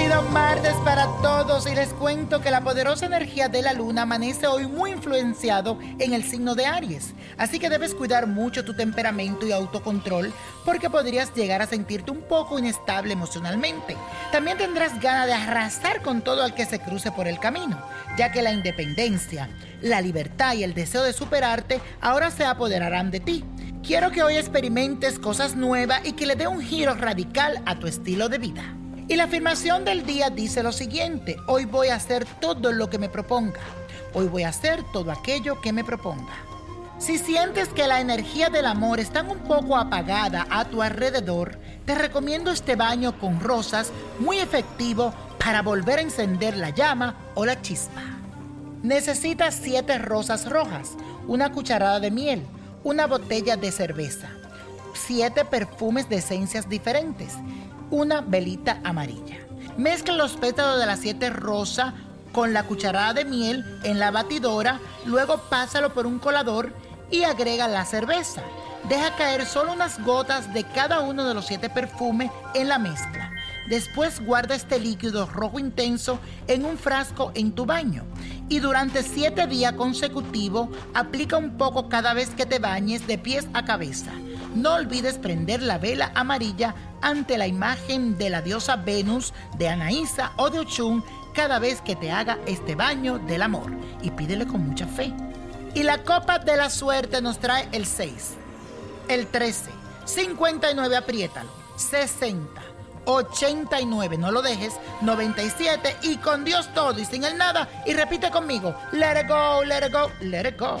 Bendecido martes para todos y les cuento que la poderosa energía de la luna amanece hoy muy influenciado en el signo de Aries, así que debes cuidar mucho tu temperamento y autocontrol porque podrías llegar a sentirte un poco inestable emocionalmente. También tendrás ganas de arrasar con todo al que se cruce por el camino, ya que la independencia, la libertad y el deseo de superarte ahora se apoderarán de ti. Quiero que hoy experimentes cosas nuevas y que le dé un giro radical a tu estilo de vida. Y la afirmación del día dice lo siguiente, hoy voy a hacer todo lo que me proponga. Hoy voy a hacer todo aquello que me proponga. Si sientes que la energía del amor está un poco apagada a tu alrededor, te recomiendo este baño con rosas muy efectivo para volver a encender la llama o la chispa. Necesitas 7 rosas rojas, una cucharada de miel, una botella de cerveza, 7 perfumes de esencias diferentes, una velita amarilla. Mezcla los pétalos de las 7 rosas con la cucharada de miel en la batidora, luego pásalo por un colador y agrega la cerveza. Deja caer solo unas gotas de cada uno de los 7 perfumes en la mezcla. Después guarda este líquido rojo intenso en un frasco en tu baño y durante 7 días consecutivos aplica un poco cada vez que te bañes de pies a cabeza. No olvides prender la vela amarilla ante la imagen de la diosa Venus, de Anaísa o de Ochun cada vez que te haga este baño del amor y pídele con mucha fe. Y la copa de la suerte nos trae el 6, el 13, 59, apriétalo, 60, 89, no lo dejes, 97 y con Dios todo y sin el nada y repite conmigo, let it go, let it go, let it go.